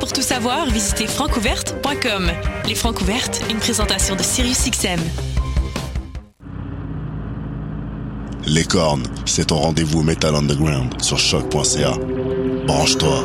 Pour tout savoir, visitez francouverte.com. Les Francouvertes, une présentation de SiriusXM. Les cornes, c'est ton rendez-vous Metal Underground sur choc.ca. Branche-toi.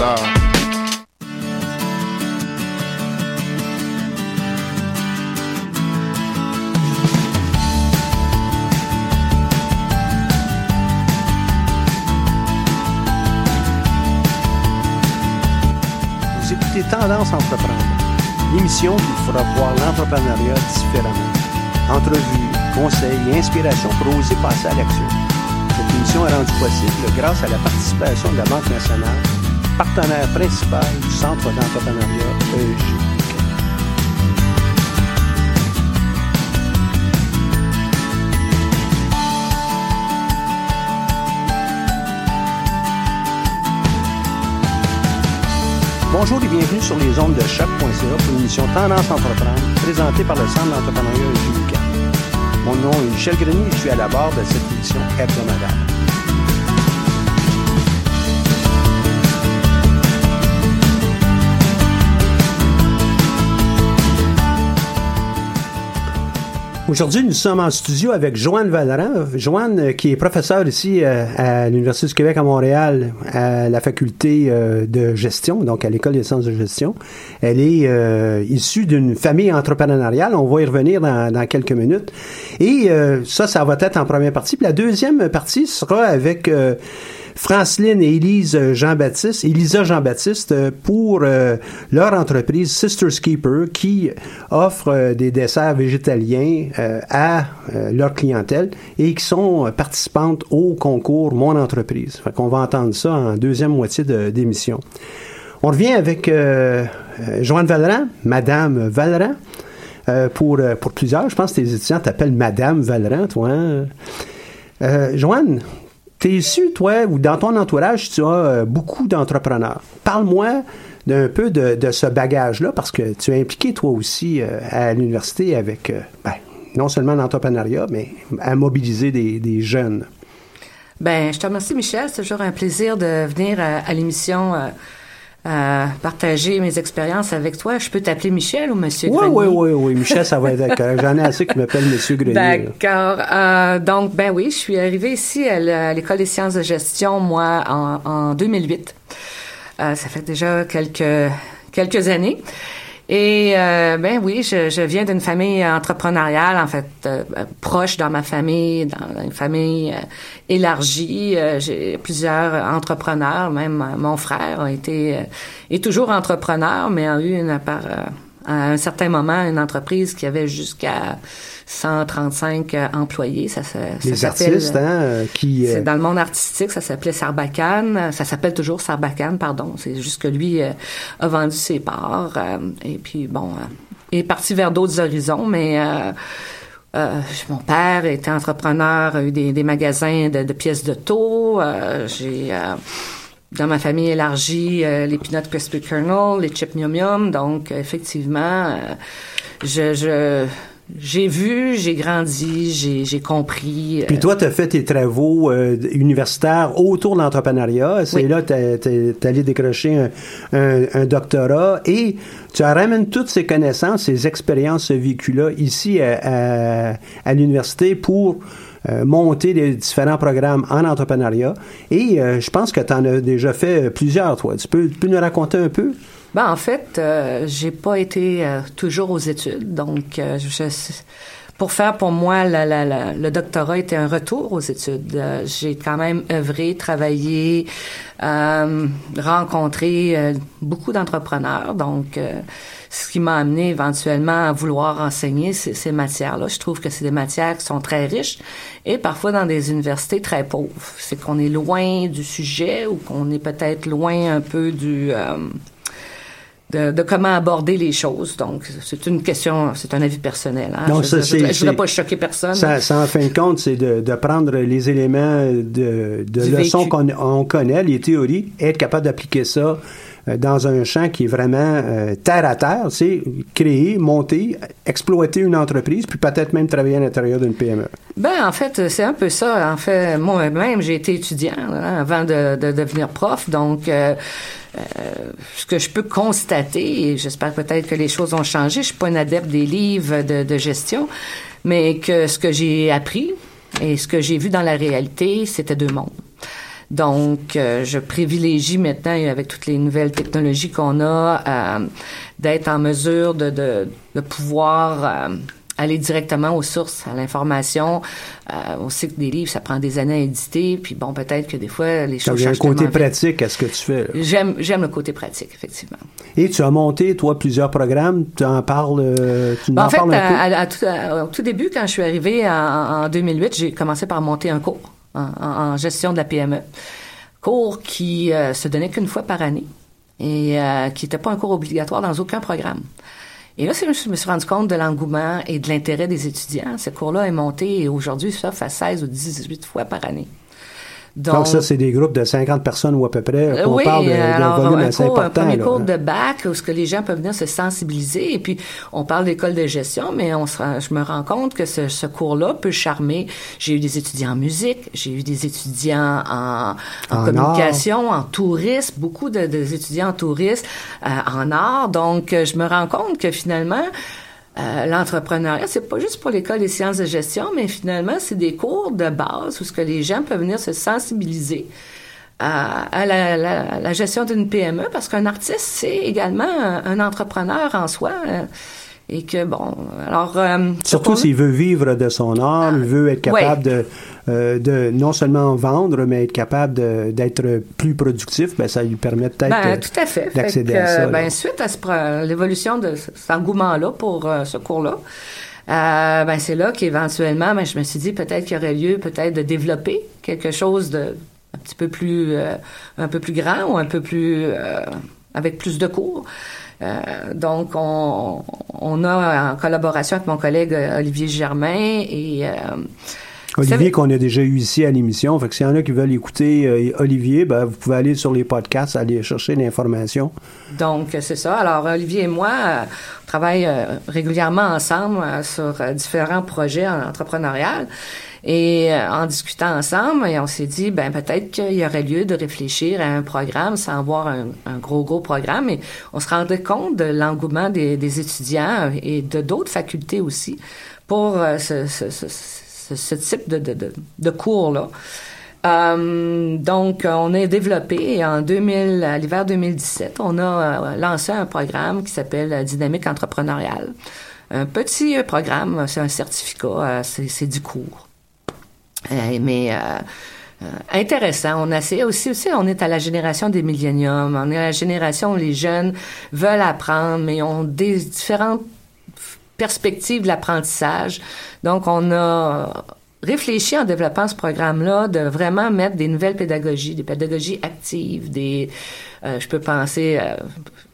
Vous écoutez Tendance Entreprendre, l'émission qui vous fera voir l'entrepreneuriat différemment. Entrevues, conseils et inspiration pour oser passer à l'action. Cette émission est rendue possible grâce à la participation de la Banque nationale, partenaire principal du Centre d'entrepreneuriat E EJ. Bonjour et bienvenue sur les ondes de choc.ca pour l'émission Tendance Entreprendre, présentée par le Centre d'entrepreneuriat Julica. Mon nom est Michel Grenier et je suis à la barre de cette émission hebdomadaire. Aujourd'hui, nous sommes en studio avec Joanne Vallerand. Joanne, euh, qui est professeure ici euh, à l'Université du Québec à Montréal, à la faculté euh, de gestion, donc à l'École des sciences de gestion. Elle est euh, issue d'une famille entrepreneuriale. On va y revenir dans, dans quelques minutes. Et euh, ça, ça va être en première partie. Puis la deuxième partie sera avec... euh, Franceline et Élise Jean-Baptiste, Elisa Jean-Baptiste euh, pour euh, leur entreprise Sisters Keeper qui offre euh, des desserts végétaliens euh, à euh, leur clientèle et qui sont euh, participantes au concours Mon entreprise. Fait qu'on va entendre ça en deuxième moitié de- d'émission. On revient avec euh, euh, Joanne Vallerand, Madame Vallerand. euh, pour, euh, pour plusieurs, je pense que tes étudiants t'appellent Madame Vallerand, toi. hein? Euh, Joanne, T'es issu, toi, ou dans ton entourage, tu as euh, beaucoup d'entrepreneurs. Parle-moi d'un peu de, de ce bagage-là, parce que tu es impliqué, toi aussi, euh, à l'université avec euh, ben, non seulement l'entrepreneuriat, mais à mobiliser des, des jeunes. Ben, je te remercie, Michel. C'est toujours un plaisir de venir à, l'émission euh, partager mes expériences avec toi. Je peux t'appeler Michel ou Monsieur oui, Oui, oui, oui. Michel, ça va être J'en ai assez qui m'appellent Monsieur Grenier. D'accord. Euh, donc, ben oui, je suis arrivée ici à l'École des sciences de gestion, moi, en, en 2008. Euh, ça fait déjà quelques, quelques années. Et euh, ben oui, je, je viens d'une famille entrepreneuriale, en fait, euh, proche dans ma famille, dans une famille euh, élargie. J'ai plusieurs entrepreneurs, même mon frère a été est toujours entrepreneur, mais a eu une, à un certain moment une entreprise qui avait jusqu'à 135 euh, employés. Ça, ça, Les artistes, hein, euh, qui... C'est euh, dans le monde artistique, ça s'appelait Sarbacane. Ça s'appelle toujours Sarbacane, pardon. C'est juste que lui a vendu ses parts. et puis, bon, il est parti vers d'autres horizons, mais... mon père était entrepreneur, a eu des, des magasins de, de pièces de taux. J'ai dans ma famille élargie les Peanut Crispy Kernel, les Chip Mium Mium. Donc, effectivement, je, je j'ai vu, j'ai grandi, j'ai compris. Euh, Puis toi, tu as fait tes travaux euh, universitaires autour de l'entrepreneuriat. C'est là que tu es, allé décrocher un, un, doctorat et tu ramènes toutes ces connaissances, ces expériences, ce vécu-là ici à, à, l'université pour euh, monter les différents programmes en entrepreneuriat. Et je pense que tu en as déjà fait plusieurs, toi. Tu peux, tu peux nous raconter un peu? Ben, en fait, euh, j'ai pas été euh, toujours aux études, donc euh, je, pour faire pour moi le doctorat était un retour aux études. j'ai quand même œuvré, travaillé, rencontré beaucoup d'entrepreneurs, donc ce qui m'a amené éventuellement à vouloir enseigner ces, ces matières-là. Je trouve que c'est des matières qui sont très riches et parfois dans des universités très pauvres. C'est qu'on est loin du sujet ou qu'on est peut-être loin un peu du de, comment aborder les choses. Donc, c'est une question, c'est un avis personnel. Hein? je ne voudrais pas choquer personne. Ça, ça, en fin de compte, c'est de, de, prendre les éléments de, de leçons qu'on connaît, les théories, et être capable d'appliquer ça dans un champ qui est vraiment euh, terre à terre, c'est créer, monter, exploiter une entreprise, puis peut-être même travailler à l'intérieur d'une PME. Ben en fait, c'est un peu ça. En fait, moi-même, j'ai été étudiant avant de, de, devenir prof, donc euh, euh, ce que je peux constater, et j'espère peut-être que les choses ont changé, je suis pas une adepte des livres de, de gestion, mais que ce que j'ai appris et ce que j'ai vu dans la réalité, c'était deux mondes. Donc, euh, je privilégie maintenant, avec toutes les nouvelles technologies qu'on a, euh, d'être en mesure de, de, de pouvoir aller directement aux sources, à l'information. Euh, on sait que des livres, ça prend des années à éditer, puis bon, peut-être que des fois, les choses changent. un côté pratique à ce que tu fais. J'aime, j'aime le côté pratique, effectivement. Et tu as monté, toi, plusieurs programmes. Tu en parles, euh, tu ben, en, fait, un peu? au tout début, quand je suis arrivée en, 2008, j'ai commencé par monter un cours en, gestion de la PME. Cours qui euh, se donnait qu'une fois par année et euh, qui n'était pas un cours obligatoire dans aucun programme. Et là, je me suis rendu compte de l'engouement et de l'intérêt des étudiants. Ce cours-là est monté et aujourd'hui, ça fait 16 ou 18 fois par année. Donc, ça, c'est des groupes de 50 personnes ou à peu près. On parle de, alors, volume un, assez cours, un premier cours de bac où ce que les gens peuvent venir se sensibiliser. Et puis, on parle d'école de gestion, mais on je me rends compte que ce, ce cours-là peut charmer. J'ai eu des étudiants en musique, j'ai eu des étudiants en, en, communication, en tourisme, beaucoup de, étudiants en tourisme, euh, en art. Donc, je me rends compte que finalement, euh, l'entrepreneuriat, c'est pas juste pour l'école des sciences de gestion, mais finalement, c'est des cours de base où ce que les gens peuvent venir se sensibiliser à, la, gestion d'une PME, parce qu'un artiste, c'est également un, entrepreneur en soi. Euh, et que bon, alors euh, surtout s'il veut vivre de son art, il veut être capable de euh, de non seulement vendre, mais être capable d'être plus productif, ben, ça lui permet peut-être ben, tout à fait. d'accéder à ça. Ben, suite à l'évolution de cet engouement-là pour euh, ce cours-là, euh, ben, c'est là qu'éventuellement, ben, je me suis dit peut-être qu'il y aurait lieu peut-être de développer quelque chose de un petit peu plus un peu plus grand ou un peu plus avec plus de cours. donc, on, on, a en collaboration avec mon collègue Olivier Germain et Olivier, qu'on a déjà eu ici à l'émission. Fait que s'il y en a qui veulent écouter euh, Olivier, ben, vous pouvez aller sur les podcasts, aller chercher l'information. Donc, c'est ça. Alors, Olivier et moi, euh, on travaille euh, régulièrement ensemble sur différents projets entrepreneuriaux. Et en discutant ensemble, on s'est dit, ben peut-être qu'il y aurait lieu de réfléchir à un programme sans avoir un, gros, gros programme. Et on se rendait compte de l'engouement des, étudiants et de d'autres facultés aussi pour ce, ce, type de, de, de, cours-là. Euh, donc, on a développé en 2000, à l'hiver 2017, on a euh, lancé un programme qui s'appelle Dynamique entrepreneuriale. Un petit euh, programme, c'est un certificat, c'est du cours. mais intéressant. On a aussi, aussi, on est à la génération des milléniums. On est à la génération où les jeunes veulent apprendre, mais ont des différentes perspective de l'apprentissage. Donc, on a réfléchi en développant ce programme-là de vraiment mettre des nouvelles pédagogies, des pédagogies actives, des je peux penser, euh,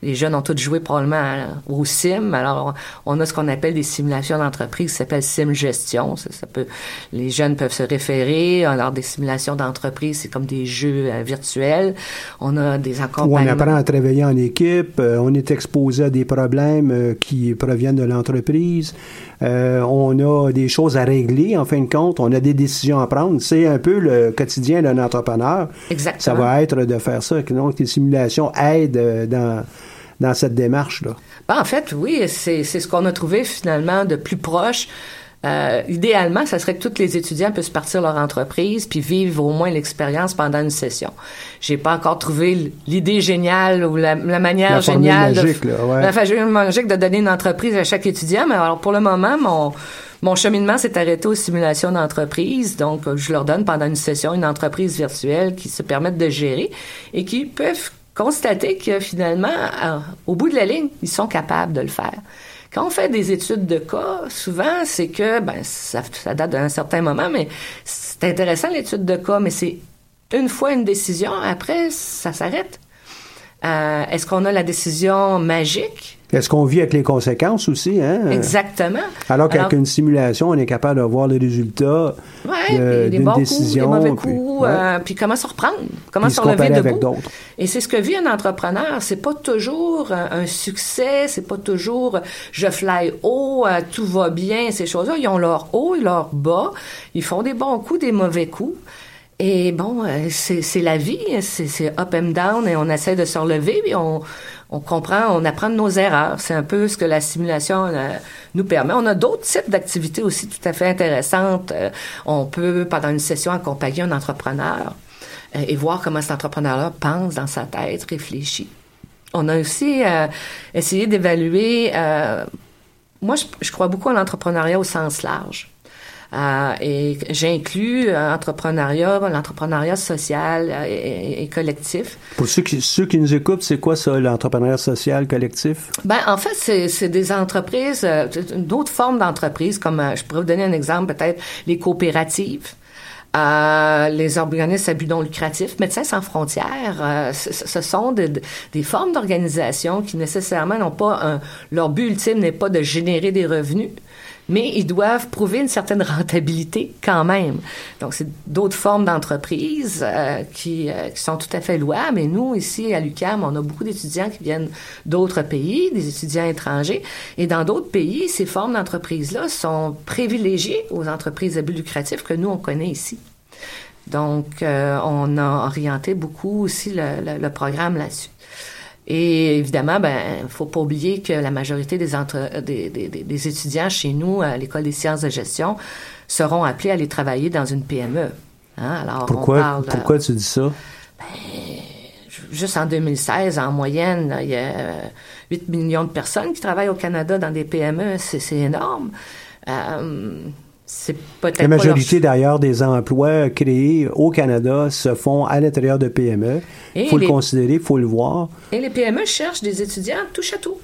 les jeunes ont tous joué probablement au sim. Alors, on, a ce qu'on appelle des simulations d'entreprise qui s'appelle sim gestion. Ça, peut, les jeunes peuvent se référer. Alors, des simulations d'entreprise, c'est comme des jeux euh, virtuels. On a des accompagnements. on apprend à travailler en équipe. on est exposé à des problèmes qui proviennent de l'entreprise. on a des choses à régler, en fin de compte. On a des décisions à prendre. C'est un peu le quotidien d'un entrepreneur. Exactement. Ça va être de faire ça. Donc, les simulations aide euh, dans, dans cette démarche-là? Ben, en fait, oui, c'est ce qu'on a trouvé finalement de plus proche. Euh, idéalement, ça serait que tous les étudiants puissent partir leur entreprise puis vivre au moins l'expérience pendant une session. J'ai pas encore trouvé l'idée géniale ou la, manière géniale magique, de, la formule magique de donner une entreprise à chaque étudiant. Mais alors pour le moment, mon mon cheminement s'est arrêté aux simulations d'entreprise. Donc, je leur donne pendant une session une entreprise virtuelle qui se permettent de gérer et qui peuvent constater que finalement, au bout de la ligne, ils sont capables de le faire. Quand on fait des études de cas, souvent, c'est que, ben, ça, date d'un certain moment, mais c'est intéressant l'étude de cas, mais c'est une fois une décision, après, ça s'arrête. Euh, est-ce qu'on a la décision magique? Est-ce qu'on vit avec les conséquences aussi? Hein? Exactement. Alors qu'avec une simulation, on est capable de voir les résultats ouais, d'une décision. Coups, des mauvais coups, euh, puis, comment se reprendre, comment se relever debout. Avec d'autres. Et c'est ce que vit un entrepreneur. C'est pas toujours un succès, c'est pas toujours je fly haut, euh, tout va bien, ces choses-là. Ils ont leur haut et leur bas. Ils font des bons coups, des mauvais coups. Et bon, euh, c'est la vie, c'est up and down, et on essaie de se relever, puis on, on comprend, on apprend de nos erreurs. C'est un peu ce que la simulation euh, nous permet. On a d'autres types d'activités aussi tout à fait intéressantes. Euh, on peut, pendant une session, accompagner un entrepreneur et voir comment cet entrepreneur-là pense dans sa tête, réfléchit. On a aussi essayé d'évaluer... moi, je crois beaucoup à l'entrepreneuriat au sens large. Euh, et j'inclus euh, l'entrepreneuriat social euh, et, collectif. Pour ceux qui, ceux qui nous écoutent, c'est quoi ça, l'entrepreneuriat social collectif? Ben, en fait, c'est des entreprises, d'autres formes d'entreprises, comme je pourrais vous donner un exemple, peut-être les coopératives. Euh, les organismes à but non lucratif, Médecins sans frontières, ce sont des formes d'organisation qui nécessairement n'ont pas un, leur but ultime n'est pas de générer des revenus, mais ils doivent prouver une certaine rentabilité quand même. Donc, c'est d'autres formes d'entreprises euh, qui, euh, qui, sont tout à fait louables. Et nous, ici, à l'UQAM, on a beaucoup d'étudiants qui viennent d'autres pays, des étudiants étrangers. Et dans d'autres pays, ces formes d'entreprises-là sont privilégiées aux entreprises à but lucratif que nous, on connaît ici. Donc, euh, on a orienté beaucoup aussi le, le programme là-dessus. Et évidemment, ben, faut pas oublier que la majorité des, entre, des, des, des, étudiants chez nous à l'école des sciences de gestion seront appelés à aller travailler dans une PME. Hein? Alors, pourquoi, parle, pourquoi tu dis ça? Ben, juste en 2016, en moyenne, il y a 8 millions de personnes qui travaillent au Canada dans des PME. C'est énorme. Euh, la majorité d'ailleurs des emplois créés au Canada se font à l'intérieur de PME. Il faut le considérer, il faut le voir. Et les PME cherchent des étudiants touche à tout.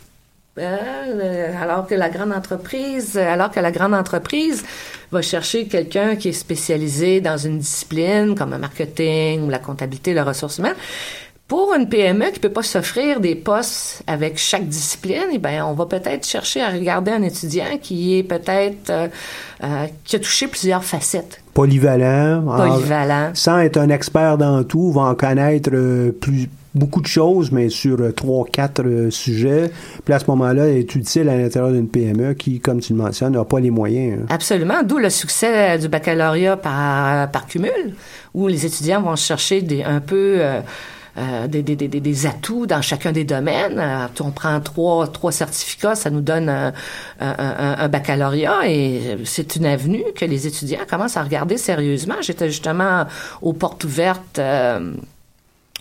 Euh, alors que la grande entreprise, alors que la grande entreprise va chercher quelqu'un qui est spécialisé dans une discipline comme le marketing ou la comptabilité, les ressources humaines, pour une PME qui peut pas s'offrir des postes avec chaque discipline, eh ben on va peut-être chercher à regarder un étudiant qui est peut-être euh, euh, qui a touché plusieurs facettes, polyvalent, en- Polyvalent. sans être un expert dans tout, va en connaître euh, plus beaucoup de choses, mais sur trois, quatre sujets. Puis à ce moment-là, est utile à l'intérieur d'une PME qui, comme tu le mentionnes, n'a pas les moyens. hein. Absolument, d'où le succès du baccalauréat par, par cumul, où les étudiants vont chercher des, un peu euh, des, des, des, des- atouts dans chacun des domaines. Euh, on prend trois, trois certificats, ça nous donne un, un- baccalauréat et c'est une avenue que les étudiants commencent à regarder sérieusement. J'étais justement aux portes ouvertes. euh,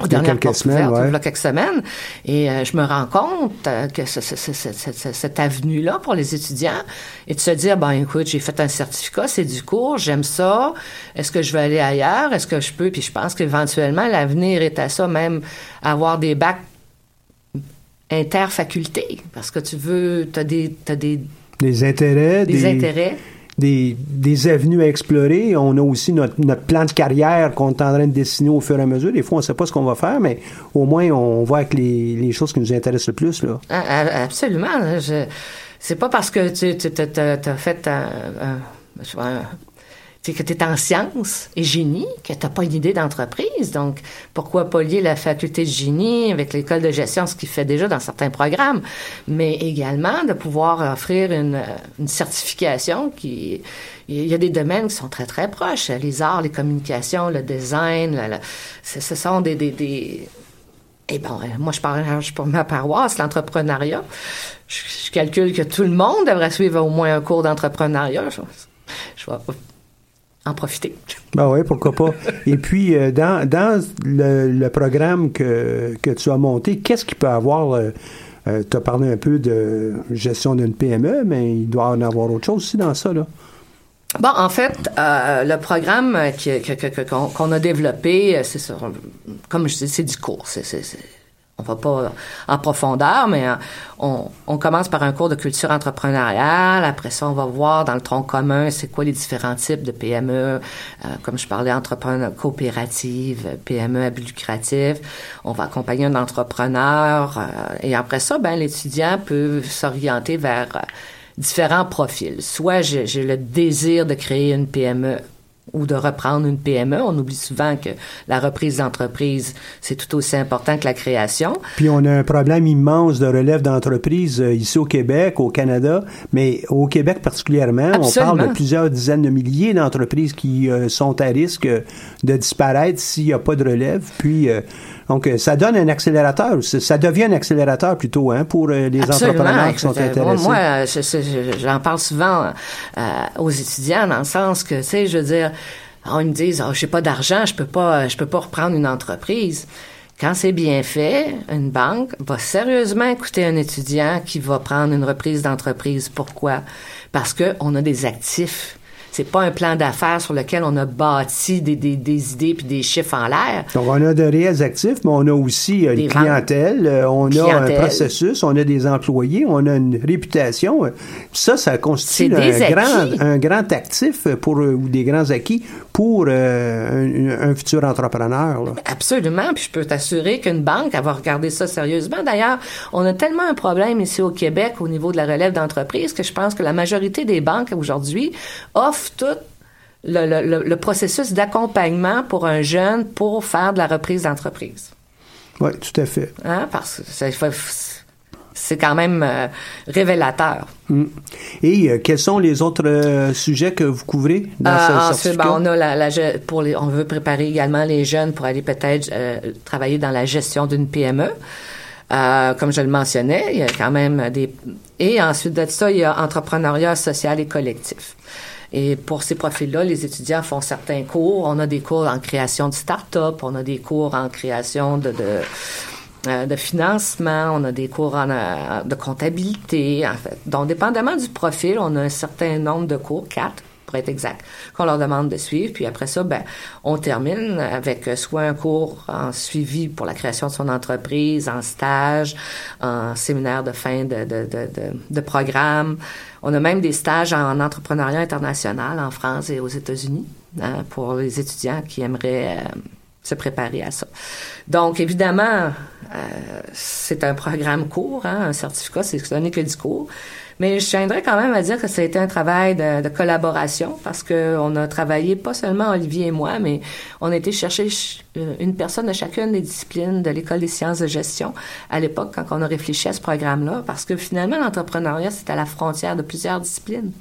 dernières quelques semaines, ouvertes, ouais. il y a quelques semaines, et euh, je me rends compte euh, que ce- ce- ce- ce- ce- ce- cette avenue-là pour les étudiants, et de se dire, ben écoute, j'ai fait un certificat, c'est du cours, j'aime ça, est-ce que je vais aller ailleurs, est-ce que je peux, puis je pense qu'éventuellement, l'avenir est à ça, même avoir des bacs interfacultés, parce que tu veux, tu as des, t'as des, Des intérêts, des intérêts. Des, des avenues à explorer. On a aussi notre, plan de carrière qu'on est en train de dessiner au fur et à mesure. Des fois, on ne sait pas ce qu'on va faire, mais au moins, on voit avec les, choses qui nous intéressent le plus. Là. Ah, ah, Absolument. c'est pas parce que tu as fait un- sais, que tu es en sciences et génie, que tu pas une idée d'entreprise. Donc, pourquoi pas lier la faculté de génie avec l'école de gestion, ce qu'il fait déjà dans certains programmes, mais également de pouvoir offrir une, une certification qui... Il y a des domaines qui sont très, très proches. Les arts, les communications, le design, ce, sont des- des- des, eh euh, moi, je parle pour ma paroisse, l'entrepreneuriat. Je, calcule que tout le monde devrait suivre au moins un cours d'entrepreneuriat. Je, je vais en profiter. Ben oui, pourquoi pas. Et puis, euh, dans, dans le, le programme que, que tu as monté, qu'est-ce qu'il peut avoir? tu as parlé un peu de gestion d'une PME, mais il doit en avoir autre chose aussi dans ça. Là. Bon, en fait, euh, le programme que- que- qu'on a développé, euh, c'est ça, comme je dis, c'est du cours. C'est- on va pas en profondeur, mais euh, on, on commence par un cours de culture entrepreneuriale. Après ça, on va voir dans le tronc commun, c'est quoi les différents types de PME, euh, comme je parlais, entrepreneur coopérative, PME à but lucratif. On va accompagner un entrepreneur. euh, et après ça, ben, l'étudiant peut s'orienter vers euh, différents profils. Soit j'ai le désir de créer une PME ou de reprendre une PME. On oublie souvent que la reprise d'entreprise, c'est tout aussi important que la création. Puis on a un problème immense de relève d'entreprise euh, ici au Québec, au Canada, mais au Québec particulièrement, on parle de plusieurs dizaines de milliers d'entreprises qui euh, sont à risque de disparaître s'il n'y a pas de relève. Puis euh, donc euh, ça donne un accélérateur, ça devient un accélérateur plutôt hein, pour euh, les Absolument. entrepreneurs qui sont intéressés. Moi, moi, je- je- je- j'en parle souvent euh, aux étudiants dans le sens que, tu sais, je veux dire, on me disent, oh, j'ai pas d'argent, je peux pas, je peux pas reprendre une entreprise. Quand c'est bien fait, une banque va sérieusement écouter un étudiant qui va prendre une reprise d'entreprise. Pourquoi? Parce que on a des actifs. C'est pas un plan d'affaires sur lequel on a bâti des, des, des idées puis des chiffres en l'air. Donc, on a de réels actifs, mais on a aussi euh, Des une ventes. clientèle, euh, on a un processus, on a des employés, on a une réputation. Euh, Ça, ça constitue des un grand, un grand actif pour, ou des grands acquis pour euh, un, un futur entrepreneur. là. Absolument, puis je peux t'assurer qu'une banque, elle va regarder ça sérieusement. D'ailleurs, on a tellement un problème ici au Québec au niveau de la relève d'entreprise que je pense que la majorité des banques aujourd'hui offrent tout le, le- le- le processus d'accompagnement pour un jeune pour faire de la reprise d'entreprise. Oui, tout à fait. Hein? Parce que ça- c'est quand même euh, révélateur. Mm. Et euh, quels sont les autres euh, sujets que vous couvrez dans Euh, ce ensuite, certificat? ben, on a la, pour les, on veut préparer également les jeunes pour aller peut-être travailler dans la gestion d'une PME. Comme je le mentionnais, il y a quand même des et ensuite de ça, il y a entrepreneuriat social et collectif. Et pour ces profils-là, les étudiants font certains cours. On a des cours en création de start-up, on a des cours en création de, de euh, de financement, on a des cours en, euh, de comptabilité, en fait. Donc, dépendamment du profil, on a un certain nombre de cours, quatre pour être exact, qu'on leur demande de suivre. Puis après ça, ben, on termine avec soit un cours en suivi pour la création de son entreprise, en stage, en séminaire de fin de, de, de, de programme. On a même des stages en entrepreneuriat international en France et aux États-Unis hein, pour les étudiants qui aimeraient... euh, se préparer à ça. Donc, évidemment, euh, c'est un programme court, hein, un certificat, c'est ce n'est que du cours. Mais je tiendrais quand même à dire que ça a été un travail de, de collaboration parce que on a travaillé pas seulement Olivier et moi, mais on a été chercher euh, une personne de chacune des disciplines de l'école des sciences de gestion à l'époque quand on a réfléchi à ce programme-là, parce que finalement l'entrepreneuriat c'est à la frontière de plusieurs disciplines.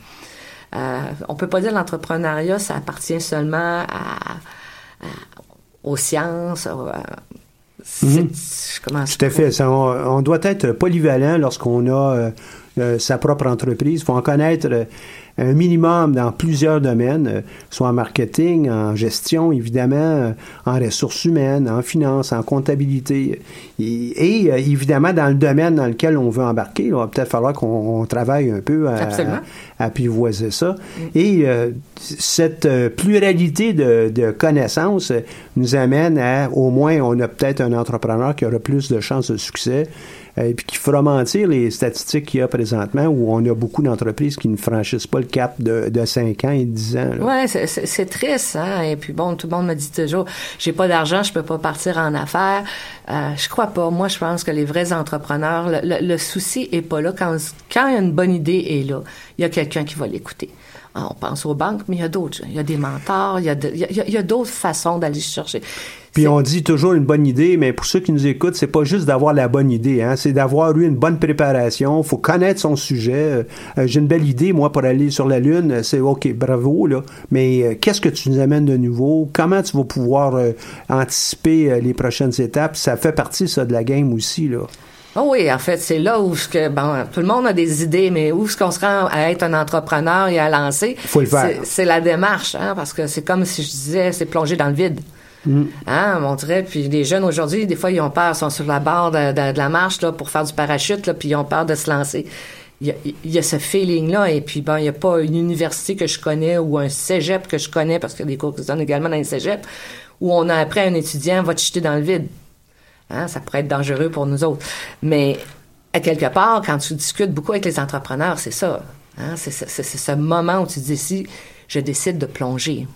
Euh, on peut pas dire l'entrepreneuriat ça appartient seulement à, aux sciences. Mhm. Tout à fait. Ça, on, doit être polyvalent lorsqu'on a euh, euh, sa propre entreprise. Il faut en connaître euh, un minimum dans plusieurs domaines, euh, soit en marketing, en gestion, évidemment, en ressources humaines, en finance, en comptabilité. Et, évidemment, dans le domaine dans lequel on veut embarquer, il va peut-être falloir qu'on travaille un peu à, à, apprivoiser ça. Mm. Et cette pluralité de, de, connaissances nous amène à, au moins, on a peut-être un entrepreneur qui aura plus de chances de succès euh, et puis qui fera mentir les statistiques qu'il y a présentement où on a beaucoup d'entreprises qui ne franchissent pas le cap de, de 5 ans et 10 ans. Oui, c'est triste. Hein? Et puis bon, tout le monde me dit toujours, j'ai pas d'argent, je peux pas partir en affaires. Euh, je crois pas. Moi, je pense que les vrais entrepreneurs, le, souci est pas là. Quand, quand une bonne idée est là, il y a quelqu'un qui va l'écouter. Ah, on pense aux banques, mais il y a d'autres. Il y a des mentors, il y a d'autres façons d'aller chercher. Puis on dit toujours une bonne idée, mais pour ceux qui nous écoutent, c'est pas juste d'avoir la bonne idée, hein, c'est d'avoir eu une bonne préparation. Faut connaître son sujet. Euh, j'ai une belle idée, moi, pour aller sur la Lune. C'est OK, bravo, là. Mais euh, qu'est-ce que tu nous amènes de nouveau? Comment tu vas pouvoir euh, anticiper les prochaines étapes? Ça fait partie, ça, de la game aussi, là. Oh oui, en fait, c'est là où que, bon, tout le monde a des idées, mais où est-ce qu'on se rend à être un entrepreneur et à lancer? Faut le faire. C'est la démarche, hein, parce que c'est comme si je disais, c'est plonger dans le vide. Mm. Hein, on dirait, puis les jeunes aujourd'hui, des fois, ils ont peur, ils sont sur la barre de, la marche là, pour faire du parachute, là, puis ils ont peur de se lancer. Il y a, ce feeling-là, et puis il n'y a pas une université que je connais ou un cégep que je connais, parce qu'il y a des cours qui se donnent également dans les cégeps, où on a appris à un étudiant, va te jeter dans le vide. Hein, ça pourrait être dangereux pour nous autres. Mais à quelque part, quand tu discutes beaucoup avec les entrepreneurs, c'est ça. Hein, c'est ce moment où tu dis si je décide de plonger.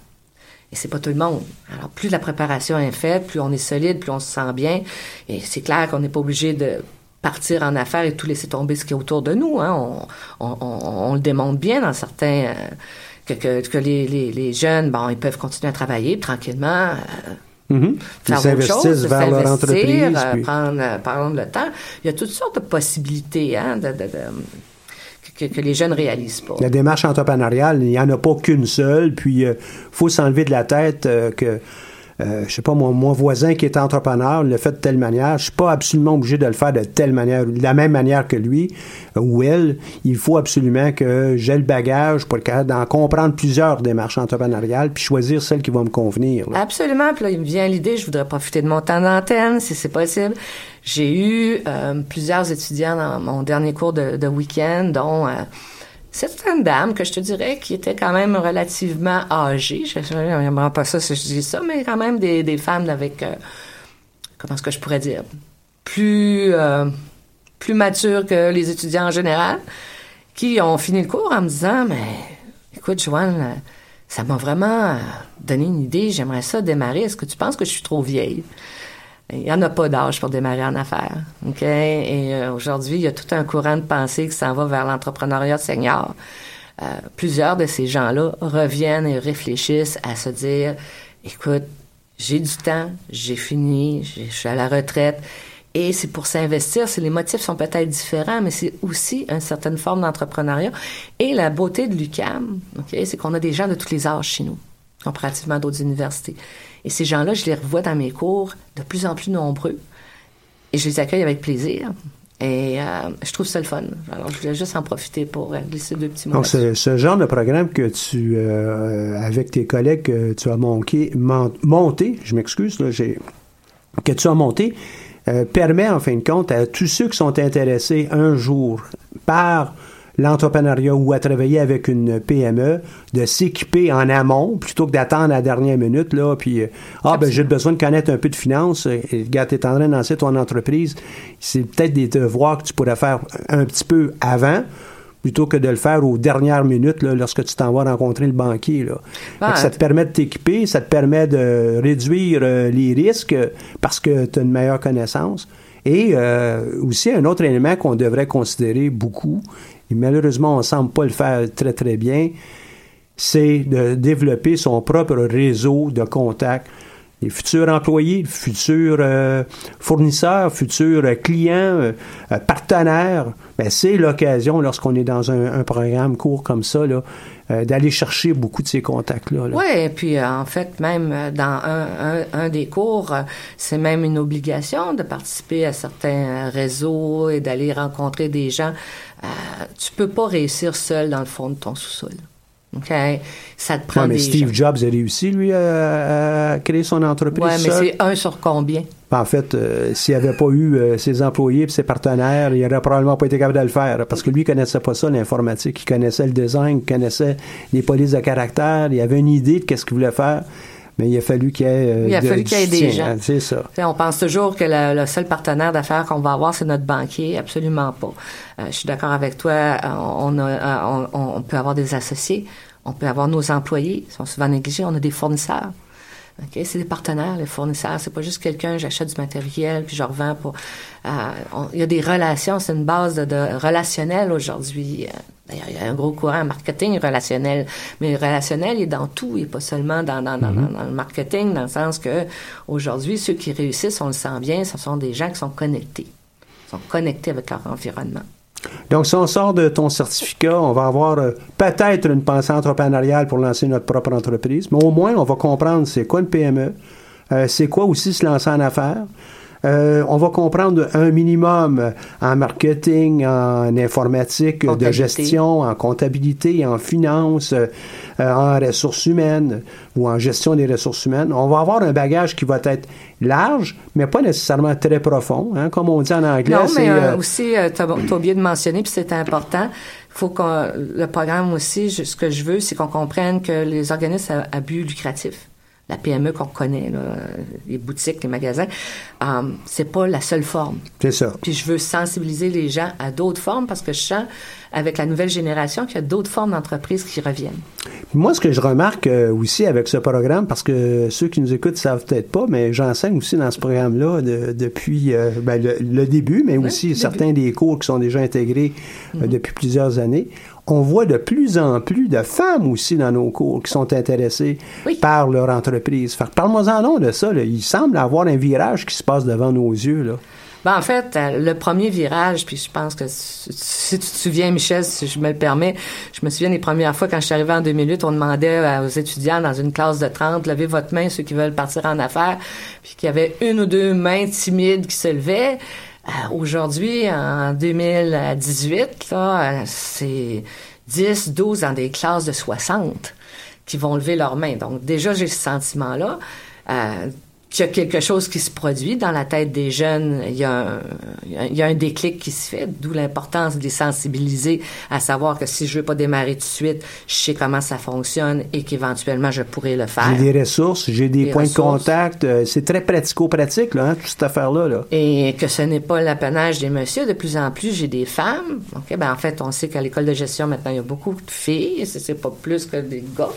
Et c'est pas tout le monde. Alors, plus la préparation est faite, plus on est solide, plus on se sent bien. Et c'est clair qu'on n'est pas obligé de partir en affaires et tout laisser tomber ce qui est autour de nous. Hein. On, le démontre bien dans certains... Euh, que, que, les, les, jeunes, bon, ils peuvent continuer à travailler tranquillement. Euh, mm-hmm. Faire autre chose, vers leur entreprise. Euh, prendre, prendre, le temps. Il y a toutes sortes de possibilités hein, de, de que, les jeunes réalisent. La démarche entrepreneuriale, il n'y en a pas qu'une seule, puis euh, faut s'enlever de la tête euh, que euh, je sais pas, mon, mon, voisin qui est entrepreneur le fait de telle manière. Je suis pas absolument obligé de le faire de telle manière, de la même manière que lui ou elle. Il faut absolument que j'ai le bagage pour d'en comprendre plusieurs démarches entrepreneuriales puis choisir celle qui va me convenir. Absolument. Puis là, il me vient l'idée, je voudrais profiter de mon temps d'antenne, si c'est possible. J'ai eu euh, plusieurs étudiants dans mon dernier cours de, de week-end, dont... Euh, une dame que je te dirais qui était quand même relativement âgée. Je ne pas ça si je dis ça, mais quand même des, femmes avec, euh, comment est-ce que je pourrais dire, plus, euh, plus matures que les étudiants en général, qui ont fini le cours en me disant, mais écoute, Joanne, ça m'a vraiment donné une idée, j'aimerais ça démarrer. Est-ce que tu penses que je suis trop vieille? Il n'y en a pas d'âge pour démarrer en affaires. OK? Et euh, aujourd'hui, il y a tout un courant de pensée qui s'en va vers l'entrepreneuriat senior. Euh, plusieurs de ces gens-là reviennent et réfléchissent à se dire, écoute, j'ai du temps, j'ai fini, je suis à la retraite. Et c'est pour s'investir, les motifs sont peut-être différents, mais c'est aussi une certaine forme d'entrepreneuriat. Et la beauté de l'UCAM, OK, c'est qu'on a des gens de tous les âges chez nous, comparativement à d'autres universités. Et ces gens-là, je les revois dans mes cours de plus en plus nombreux. Et je les accueille avec plaisir. Et euh, je trouve ça le fun. Alors, je voulais juste en profiter pour glisser deux petits mots. Donc, c'est ce genre de programme que tu, euh, avec tes collègues, que tu as monté, monté je m'excuse, que tu as monté, euh, permet en fin de compte à tous ceux qui sont intéressés un jour par l'entrepreneuriat ou à travailler avec une PME, de s'équiper en amont plutôt que d'attendre à la dernière minute, là, puis euh, ah ben j'ai besoin de connaître un peu de finances, et gars, t'es en train de lancer ton entreprise, c'est peut-être des devoirs que tu pourrais faire un petit peu avant plutôt que de le faire aux dernières minutes là, lorsque tu t'en vas rencontrer le banquier. Là. Ça te permet de t'équiper, ça te permet de réduire euh, les risques parce que tu as une meilleure connaissance. Et euh, aussi un autre élément qu'on devrait considérer beaucoup, et malheureusement on ne semble pas le faire très très bien, c'est de développer son propre réseau de contacts. Les futurs employés, futurs euh, fournisseurs, futurs clients, euh, partenaires, ben, c'est l'occasion, lorsqu'on est dans un, programme court comme ça, d'aller chercher beaucoup de ces contacts-là. Oui, et puis en fait, même dans un, des cours, c'est même une obligation de participer à certains réseaux et d'aller rencontrer des gens. tu peux pas réussir seul dans le fond de ton sous-sol. Ça te prend mais Steve Jobs a réussi, lui, à, créer son entreprise. Oui, mais c'est un sur combien? En fait, euh, s'il n'avait pas eu euh, ses employés et ses partenaires, il n'aurait probablement pas été capable de le faire. Parce que lui, il ne connaissait pas ça, l'informatique. Il connaissait le design, il connaissait les polices de caractère, il avait une idée de ce qu'il voulait faire. Mais il a fallu qu'il y ait, euh, il a fallu qu'il y ait des gens. C'est ça. on pense toujours que le, seul partenaire d'affaires qu'on va avoir, c'est notre banquier. Absolument pas. je suis d'accord avec toi. On, on, on, peut avoir des associés. On peut avoir nos employés, ils sont souvent négligés. On a des fournisseurs. Okay? C'est des partenaires, les fournisseurs. C'est pas juste quelqu'un, j'achète du matériel, puis je revends pour... Euh, il y a des relations, c'est une base de, relationnel aujourd'hui. Euh, d'ailleurs, il y a un gros courant marketing relationnel. Mais relationnel, il est dans tout, il n'est pas seulement dans, dans, dans, mm-hmm. dans, le marketing, dans le sens que aujourd'hui, ceux qui réussissent, on le sent bien, ce sont des gens qui sont connectés. Ils sont connectés avec leur environnement. Donc, si on sort de ton certificat, on va avoir euh, peut-être une pensée entrepreneuriale pour lancer notre propre entreprise, mais au moins, on va comprendre c'est quoi une PME, euh, c'est quoi aussi se lancer en affaires, euh, on va comprendre un minimum en marketing, en informatique, de gestion, en comptabilité, en finance, euh, en ressources humaines ou en gestion des ressources humaines. On va avoir un bagage qui va être large, mais pas nécessairement très profond, hein, comme on dit en anglais. Non, mais euh, aussi, tu as, oublié de mentionner, puis c'est important, faut qu'on le programme aussi, ce que je veux, c'est qu'on comprenne que les organismes à but lucratif la PME qu'on connaît, les boutiques, les magasins, euh, c'est pas la seule forme. C'est ça. Puis je veux sensibiliser les gens à d'autres formes parce que je sens avec la nouvelle génération qu'il y a d'autres formes d'entreprises qui reviennent. Moi, ce que je remarque euh, aussi avec ce programme, parce que ceux qui nous écoutent savent peut-être pas, mais j'enseigne aussi dans ce programme-là depuis euh, ben, le, début, mais aussi certains des cours qui sont déjà intégrés mhm. depuis plusieurs années on voit de plus en plus de femmes aussi dans nos cours qui sont intéressées par leur entreprise. Parle-moi-en de ça. Il semble avoir un virage qui se passe devant nos yeux. Là. Ben, en fait, euh, le premier virage, puis je pense que si tu te souviens, Michel, si je me le permets, je me souviens des premières fois quand je suis arrivée en 2008, on demandait aux étudiants dans une classe de 30, levez votre main ceux qui veulent partir en affaires, puis qu'il y avait une ou deux mains timides qui se levaient. Euh, aujourd'hui, en 2018, là, c'est 10, 12 dans des classes de 60 qui vont lever leurs mains. Donc, déjà, j'ai ce sentiment-là. Euh, qu'il y a quelque chose qui se produit dans la tête des jeunes, il y a un, il y a un déclic qui se fait, d'où l'importance de les sensibiliser à savoir que si je veux pas démarrer tout de suite, je sais comment ça fonctionne et qu'éventuellement je pourrais le faire. J'ai des ressources, j'ai des, points de contact, euh, c'est très pratico-pratique là, hein, toute cette affaire-là. Là. Et que ce n'est pas l'apanage des messieurs, de plus en plus j'ai des femmes. Ok, ben en fait on sait qu'à l'école de gestion maintenant il y a beaucoup de filles, c'est pas plus que des gars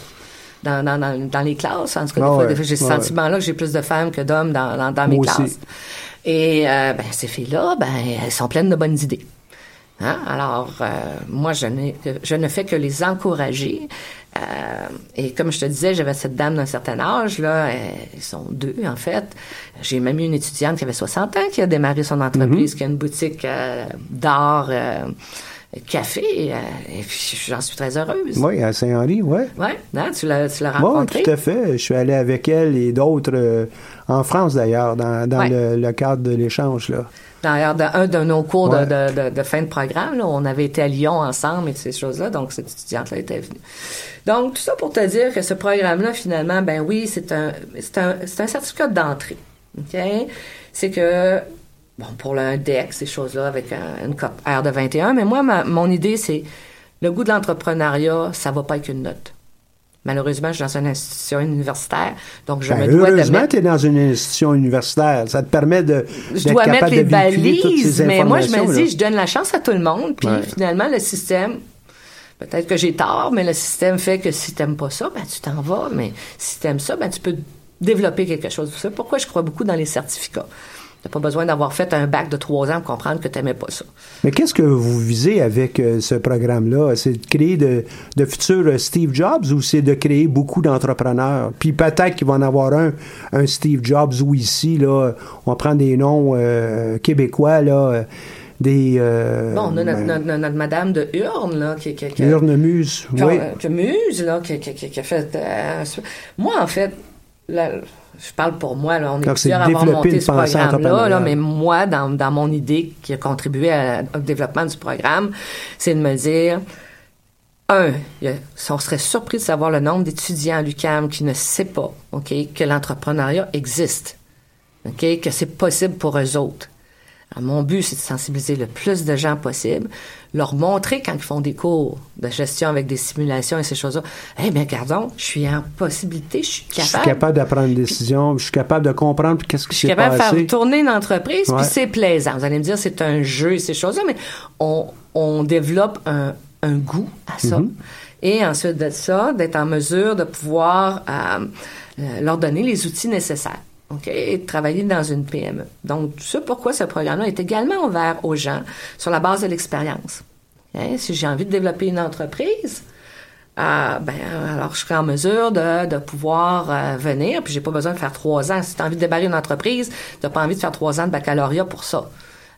dans, dans, dans, les classes. En tout cas, ah j'ai ce sentiment-là que j'ai plus de femmes que d'hommes dans, dans, mes classes. Et euh, ben, ces filles-là, ben, elles sont pleines de bonnes idées. Hein? Alors, euh, moi, je, je ne fais que les encourager. Euh, et comme je te disais, j'avais cette dame d'un certain âge, là, ils sont deux, en fait. J'ai même eu une étudiante qui avait 60 ans qui a démarré son entreprise, mm-hmm. qui a une boutique d'art café. Euh, et puis, j'en suis très heureuse. Oui, à Saint-Henri, oui. Oui, hein, tu l'as, rencontrée? Oui, tout à fait. Je suis allé avec elle et d'autres euh, en France, d'ailleurs, dans, le, cadre de l'échange. là. D'ailleurs, dans un de nos cours de, fin de programme, on avait été à Lyon ensemble et ces choses-là, donc cette étudiante-là était venue. Donc, tout ça pour te dire que ce programme-là, finalement, ben oui, c'est un, c'est un, c'est un certificat d'entrée. OK? C'est que bon, pour l'index, ces choses-là, avec une COP R de 21. Mais moi, mon idée, c'est le goût de l'entrepreneuriat, ça va pas avec une note. Malheureusement, je suis dans une institution universitaire, donc je ben, me dois heureusement, tu es dans une institution universitaire. Ça te permet de Je dois mettre les balises, mais moi, je me dis, je donne la chance à tout le monde, puis finalement, le système Peut-être que j'ai tort, mais le système fait que si t'aimes pas ça, ben tu t'en vas. Mais si t'aimes ça, ben tu peux développer quelque chose. C'est pourquoi je crois beaucoup dans les certificats. T'as pas besoin d'avoir fait un bac de trois ans pour comprendre que t'aimais pas ça. Mais qu'est-ce que vous visez avec euh, ce programme-là? C'est de créer de, de futurs euh, Steve Jobs ou c'est de créer beaucoup d'entrepreneurs? Puis peut-être qu'il va en avoir un, un Steve Jobs ou ici, là, on prend des noms euh, québécois, là, des... Bon, on a notre, ben, notre- notre madame de Hurne, là, qui, qui, qui- oui. muse, là, qui, a fait... moi, en fait, là, je parle pour moi, là, on est Donc, plusieurs à avoir développer monté ce programme-là, là, mais moi, dans, dans mon idée qui a contribué à- au développement du programme, c'est de me dire... Un, on serait surpris de savoir le nombre d'étudiants à l'UQAM qui ne sait pas, OK, que l'entrepreneuriat existe, OK, que c'est possible pour eux autres. Alors, mon but, c'est de sensibiliser le plus de gens possible, leur montrer quand ils font des cours de gestion avec des simulations et ces choses-là. Eh bien, gardons, je suis en possibilité, je suis Je suis capable. capable de prendre une décision, je suis capable de comprendre qu'est-ce qui Je suis s'est capable de passé? faire tourner une entreprise, Ouais. puis c'est plaisant. Vous allez me dire, c'est un jeu et ces choses-là, mais on, on développe un, un goût à ça. Mhm. Et ensuite de ça, d'être en mesure de pouvoir euh, euh, leur donner les outils nécessaires. Et de travailler dans une PME. Donc, c'est pourquoi ce programme-là est également ouvert aux gens sur la base de l'expérience? Hein? Si j'ai envie de développer une entreprise, euh, ben, alors je serai en mesure de, de pouvoir euh, venir, puis j'ai pas besoin de faire trois ans. Si tu as envie de débarrer une entreprise, tu pas envie de faire trois ans de baccalauréat pour ça.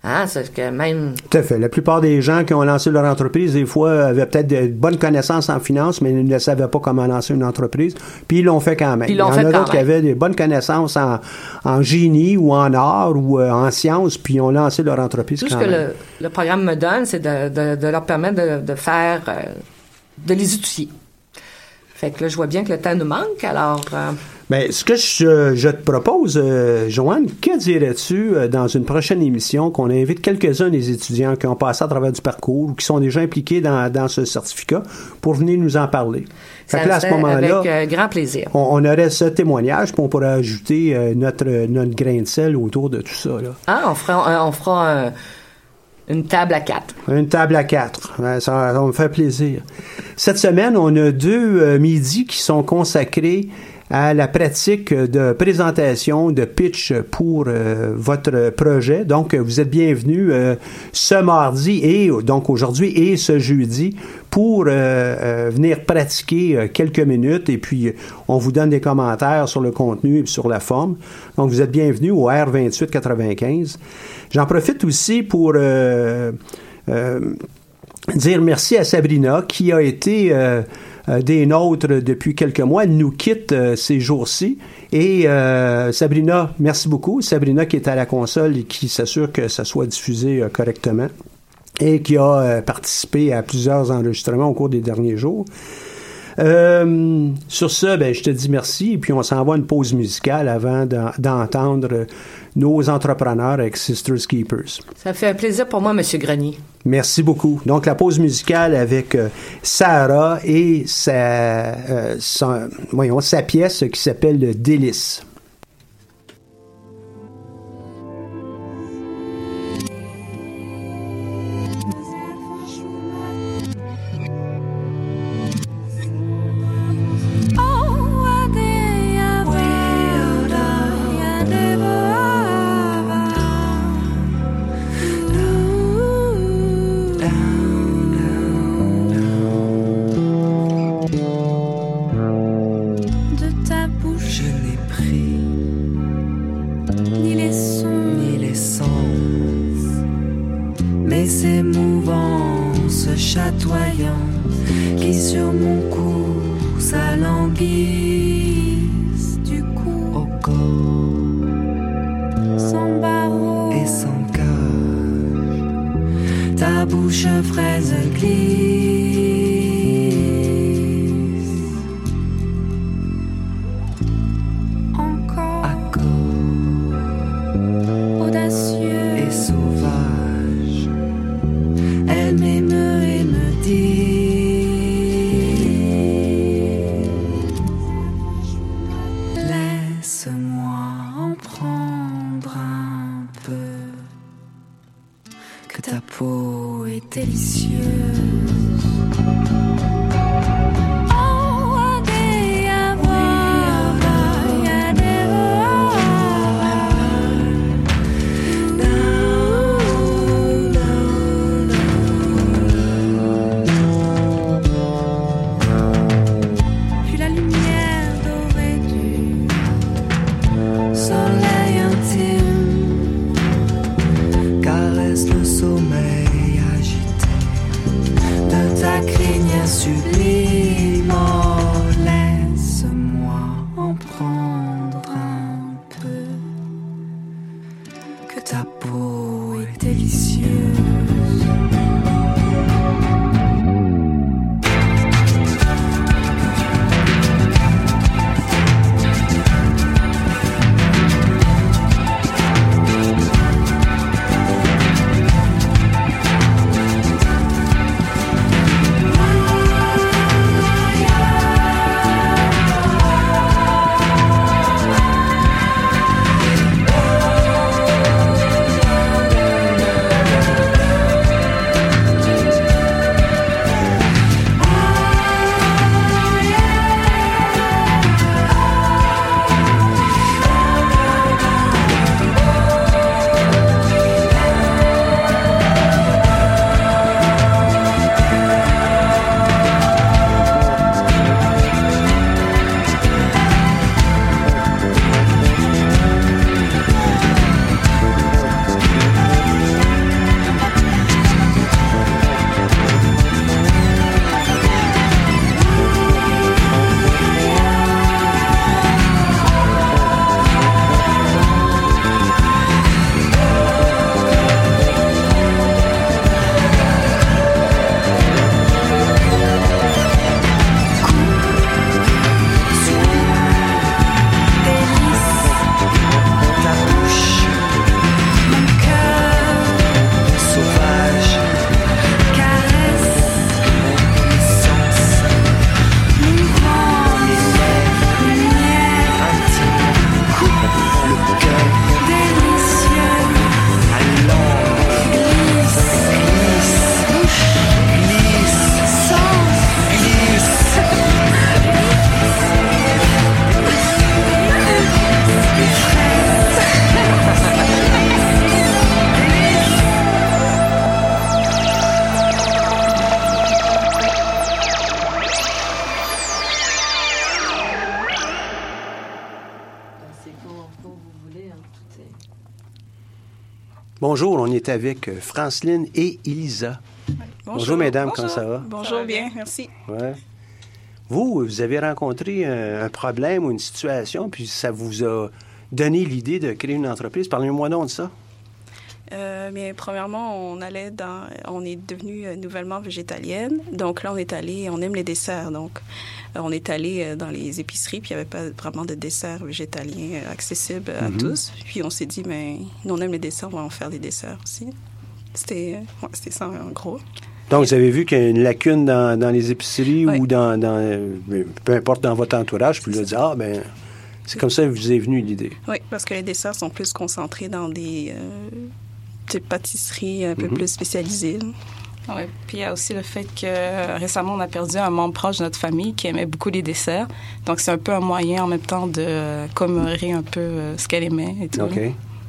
Hein? C'est que même Tout à fait. La plupart des gens qui ont lancé leur entreprise, des fois, avaient peut-être de bonnes connaissances en finance, mais ils ne savaient pas comment lancer une entreprise. Puis ils l'ont fait quand même. Puis ils Il y l'ont en fait a d'autres qui avaient des bonnes connaissances en, en génie ou en art ou euh, en sciences, puis ils ont lancé leur entreprise tout ce quand que même. le, le programme me donne, c'est de, de, de leur permettre de, de faire, euh, de les outiller. Fait que là, je vois bien que le temps nous manque, alors... euh, Ben, ce que je, je te propose, euh, Joanne, que dirais-tu euh, dans une prochaine émission qu'on invite quelques-uns des étudiants qui ont passé à travers du parcours ou qui sont déjà impliqués dans, dans ce certificat pour venir nous en parler? Fait ça là, à ce moment-là, avec euh, grand plaisir. on, on aurait ce témoignage, puis on pourrait ajouter notre, notre grain de sel autour de tout ça. Là. Ah, on fera, on fera un- une table à quatre. Une table à quatre. Ouais, Ça, ça me faire plaisir. Cette semaine, on a deux euh, midis qui sont consacrés à la pratique de présentation, de pitch pour euh, votre projet. Donc, vous êtes bienvenus euh, ce mardi et donc aujourd'hui et ce jeudi pour euh, venir pratiquer quelques minutes et puis on vous donne des commentaires sur le contenu et sur la forme. Donc, vous êtes bienvenus au R2895. J'en profite aussi pour dire merci à Sabrina qui a été des nôtres depuis quelques mois. Nous quitte euh, ces jours-ci. Et euh, Sabrina, merci beaucoup. Sabrina qui est à la console et qui s'assure que ça soit diffusé euh, correctement et qui a euh, participé à plusieurs enregistrements au cours des derniers jours. Euh, sur ce, ben, je te dis merci et puis on s'en va une pause musicale avant d'en- d'entendre nos entrepreneurs avec Sisters Keepers. Ça fait un plaisir pour moi, Monsieur Grenier. Merci beaucoup. Donc, la pause musicale avec euh, Sarah et sa, euh, sa pièce qui s'appelle Le Délice. Ces mouvances chatoyantes qui sur mon cou s'alanguissent du cou au corps, sans barreaux et sans cage. Ta bouche fraise glisse. Bonjour, on est avec euh, Franceline et Elisa. Bonjour, mesdames, comment ça va? Bonjour, bien, merci. Ouais. Vous, vous avez rencontré un, un problème ou une situation, puis ça vous a donné l'idée de créer une entreprise? Parlez-moi donc de ça. Euh, bien, premièrement, on allait dans, on est devenu euh, nouvellement végétalienne. Donc là, on est allé, on aime les desserts. Donc, euh, on est allé dans les épiceries, puis il n'y avait pas vraiment de desserts végétaliens accessibles à Mhm. tous. Puis on s'est dit, mais nous, on aime les desserts, on va en faire des desserts aussi. C'était, ouais, c'était ça en gros. Donc, vous avez vu qu'il y a une lacune dans, dans les épiceries Oui. ou dans, dans, peu importe dans votre entourage, puis vous avez dit, ah, ben, c'est comme ça que vous est venue l'idée. Oui, parce que les desserts sont plus concentrés dans des euh, petites pâtisseries un peu Mhm. plus spécialisées. Oui, puis il y a aussi le fait que euh, récemment, on a perdu un membre proche de notre famille qui aimait beaucoup les desserts. Donc, c'est un peu un moyen en même temps de euh, commémorer un peu euh, ce qu'elle aimait et tout. OK.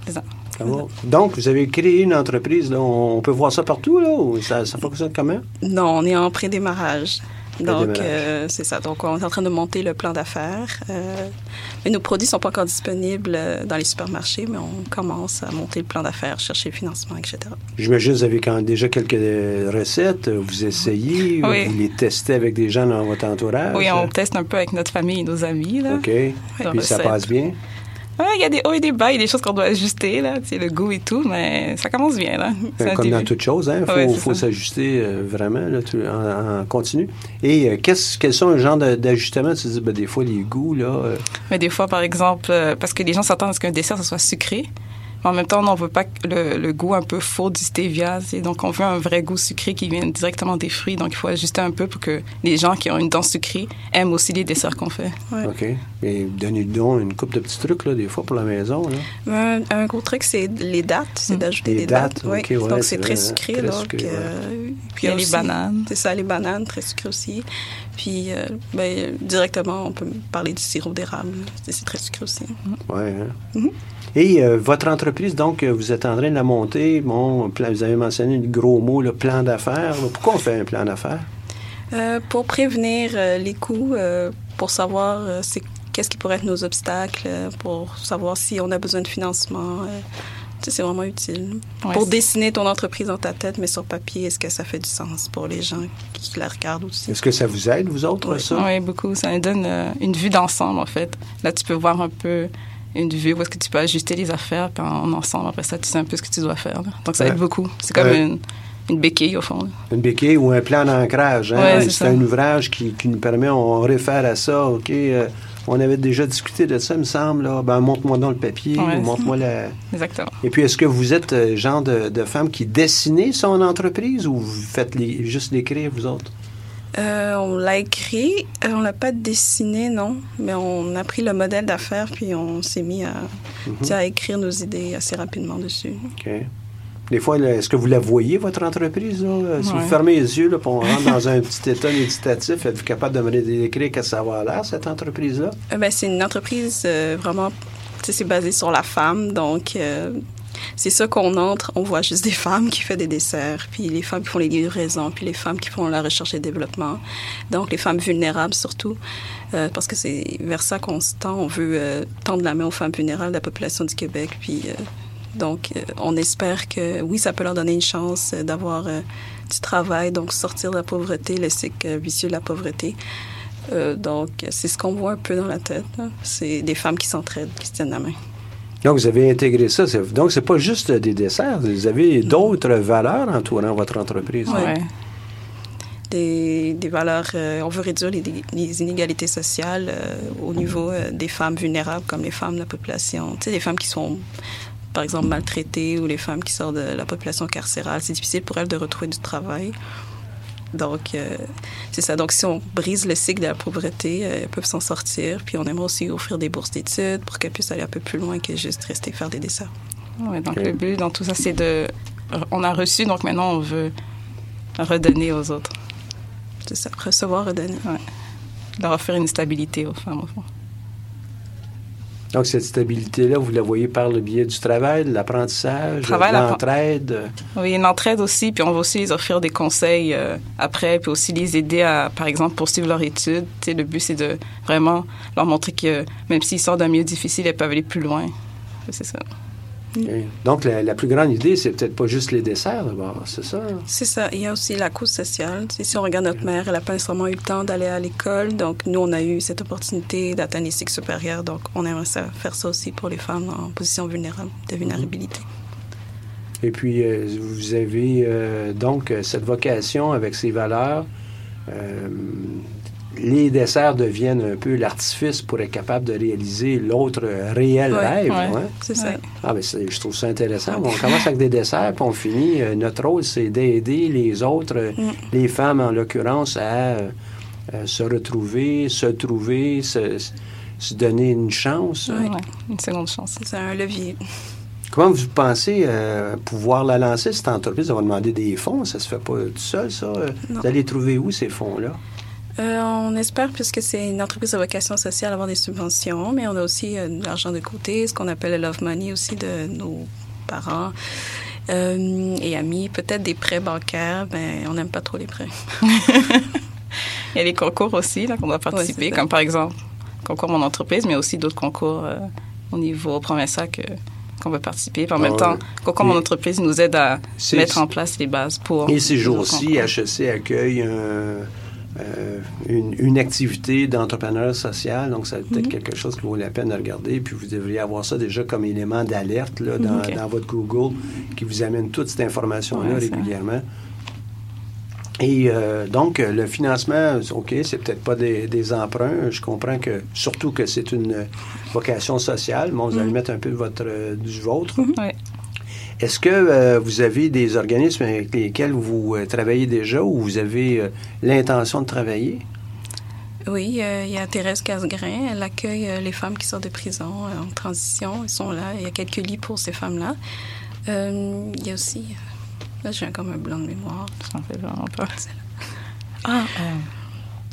C'est ça. Ça va. Donc, vous avez créé une entreprise, là. On peut voir ça partout, là? ou Ça, ça fonctionne comment? Non, on est en pré-démarrage. Donc, euh, c'est ça. Donc, on est en train de monter le plan d'affaires. Euh, mais nos produits sont pas encore disponibles euh, dans les supermarchés, mais on commence à monter le plan d'affaires, chercher le financement, etc. J'imagine que vous avez quand déjà quelques recettes, vous essayez, Oui. vous les testez avec des gens dans votre entourage. Oui, on teste un peu avec notre famille et nos amis. Là. OK. Puis ça passe bien? Ouais, il y a des hauts et des bas, il y a des choses qu'on doit ajuster, là, le goût et tout, mais ça commence bien, là. Ben, Comme dans toute chose, il faut, Ouais, c'est faut s'ajuster euh, vraiment là, en, en continu. Et euh, qu'est-ce, quels sont les genres d'ajustements? Tu dis, ben, des fois, les goûts, là. euh, Mais des fois, par exemple, euh, parce que les gens s'attendent à ce qu'un dessert, ça soit sucré. Mais en même temps, on ne veut pas le, le goût un peu faux du stevia. Donc, on veut un vrai goût sucré qui vient directement des fruits. Donc, il faut ajuster un peu pour que les gens qui ont une dent sucrée aiment aussi les desserts qu'on fait. OK. Mais donnez donc une coupe de petits trucs, là, des fois, pour la maison. Là. Un, un gros truc, c'est les dates. C'est d'ajouter Les des dates. dates, Oui. ok, ouais, donc, c'est très hein, sucré. très donc, sucré, ouais. euh, Puis il y a les aussi- bananes. C'est ça, les bananes, très sucré aussi. Puis, euh, ben, directement, on peut parler du sirop d'érable. C'est très sucré aussi. Ouais, hein. Mhm. Et euh, votre entreprise, donc, euh, vous êtes en train de la monter. Bon, plan- vous avez mentionné le gros mot, le plan d'affaires. Pourquoi on fait un plan d'affaires? Euh, pour prévenir euh, les coûts, euh, pour savoir euh, c'est qu'est-ce qui pourrait être nos obstacles, euh, pour savoir si on a besoin de financement. euh, tu sais, c'est vraiment utile. Ouais, pour dessiner ton entreprise dans ta tête, mais sur papier, est-ce que ça fait du sens pour les gens qui la regardent aussi? Est-ce que ça vous aide, vous autres, ça? Oui, beaucoup. Ça nous donne euh, une vue d'ensemble, en fait. Là, tu peux voir un peu une vue où est-ce que tu peux ajuster les affaires, puis en ensemble, après ça, tu sais un peu ce que tu dois faire. là. Donc, ça Ouais. aide beaucoup. C'est comme Ouais. une, une béquille, au fond. là. Une béquille ou un plan d'ancrage. Hein? Ouais, c'est un ouvrage qui, qui nous permet, on réfère à ça, OK, euh, on avait déjà discuté de ça, il me semble. Là. Ben, montre-moi dans le papier, Ouais. ou montre-moi la... Exactement. Et puis, est-ce que vous êtes euh, genre de, de femme qui dessinez son entreprise ou vous faites les- juste l'écrire, vous autres? Euh, on l'a écrit, euh, on l'a pas dessiné, non, mais on a pris le modèle d'affaires puis on s'est mis à, Mhm. à écrire nos idées assez rapidement dessus. OK. Des fois, est-ce que vous la voyez, votre entreprise? Là? Euh, Si Ouais. vous fermez les yeux, là, puis on rentre dans un petit état méditatif, êtes-vous capable de me décrire qu'est-ce que ça va l'air, cette entreprise-là? Euh, ben, c'est une entreprise euh, vraiment, c'est basé sur la femme, donc euh, c'est ça qu'on entre, on voit juste des femmes qui font des desserts, puis les femmes qui font les livraisons, puis les femmes qui font la recherche et développement, donc les femmes vulnérables surtout, euh, parce que c'est vers ça qu'on se tend, on veut euh, tendre la main aux femmes vulnérables de la population du Québec, puis euh, donc euh, on espère que oui, ça peut leur donner une chance euh, d'avoir euh, du travail, donc sortir de la pauvreté, le cycle vicieux de la pauvreté. Euh, donc, c'est ce qu'on voit un peu dans la tête. C'est des femmes qui s'entraident, qui se tiennent la main. Donc, vous avez intégré ça. Donc, c'est pas juste des desserts. Vous avez d'autres valeurs entourant votre entreprise. Ouais. Des, des valeurs. euh, on veut réduire les, les inégalités sociales euh, au niveau euh, des femmes vulnérables, comme les femmes de la population. Tu sais, les femmes qui sont, par exemple, maltraitées ou les femmes qui sortent de la population carcérale. C'est difficile pour elles de retrouver du travail. Donc, euh, c'est ça. Donc, si on brise le cycle de la pauvreté, euh, elles peuvent s'en sortir. Puis, on aimerait aussi offrir des bourses d'études pour qu'elles puissent aller un peu plus loin que juste rester faire des desserts. Ouais, donc, le but dans tout ça, c'est de. On a reçu, donc maintenant, on veut redonner aux autres. C'est ça, recevoir, redonner. Ouais. Leur offrir une stabilité aux femmes, au fond. Donc, cette stabilité-là, vous la voyez par le biais du travail, de l'apprentissage, de l'entraide. Oui, une entraide aussi, puis on va aussi les offrir des conseils euh, après, puis aussi les aider à, par exemple, poursuivre leur étude. Tu sais, le but, c'est de vraiment leur montrer que même s'ils sortent d'un milieu difficile, elles peuvent aller plus loin. C'est ça. Donc, la, la plus grande idée, c'est peut-être pas juste les desserts, d'abord, c'est ça? C'est ça. Il y a aussi la cause sociale. Si on regarde notre mère, elle n'a pas nécessairement eu le temps d'aller à l'école. Donc, nous, on a eu cette opportunité d'atteindre les cycles supérieurs. Donc, on aimerait ça, faire ça aussi pour les femmes en position vulnérable, de vulnérabilité. Et puis, euh, vous avez euh, donc cette vocation avec ces valeurs. Euh, les desserts deviennent un peu l'artifice pour être capable de réaliser l'autre réel rêve. hein? c'est ça. Ah, ben c'est- je trouve ça intéressant. On commence avec des desserts, puis on finit. euh, notre rôle, c'est d'aider les autres, euh, Mm. les femmes en l'occurrence, à euh, se retrouver, se trouver, se, se donner une chance. Ouais. une seconde chance. C'est un levier. Comment vous pensez euh, pouvoir la lancer, cette entreprise? Ça va demander des fonds. Ça se fait pas tout seul, ça. Non. Vous allez trouver où ces fonds-là? Euh, on espère, puisque c'est une entreprise à vocation sociale, avoir des subventions, mais on a aussi euh, de l'argent de côté, ce qu'on appelle le love money aussi de nos parents euh, et amis. Peut-être des prêts bancaires, mais on n'aime pas trop les prêts. Il y a les concours aussi là, qu'on doit participer, comme par exemple concours Mon entreprise, mais aussi d'autres concours euh, au niveau provincial que qu'on veut participer. Puis en Ah même temps, concours Mon entreprise nous aide à mettre en place les bases pour. Et ces jours-ci. HEC accueille un, euh, une, une activité d'entrepreneur social, donc c'est peut-être Mhm. quelque chose qui vaut la peine de regarder. Puis vous devriez avoir ça déjà comme élément d'alerte dans, dans votre Google qui vous amène toute cette information-là Ouais, ça. régulièrement. Et euh, donc, euh, le financement, OK, c'est peut-être pas des, des emprunts. Je comprends que, surtout que c'est une euh, vocation sociale. Bon, vous allez Mhm. mettre un peu de votre, euh, du vôtre. Ouais. Est-ce que euh, vous avez des organismes avec lesquels vous euh, travaillez déjà ou vous avez euh, l'intention de travailler? Oui, euh, il y a Thérèse Casgrain. Elle accueille euh, les femmes qui sortent de prison euh, en transition. Ils sont là. Il y a quelques lits pour ces femmes-là. Euh, il y a aussi... Là, j'ai comme un blanc de mémoire. Ça en fait vraiment peur. Ah,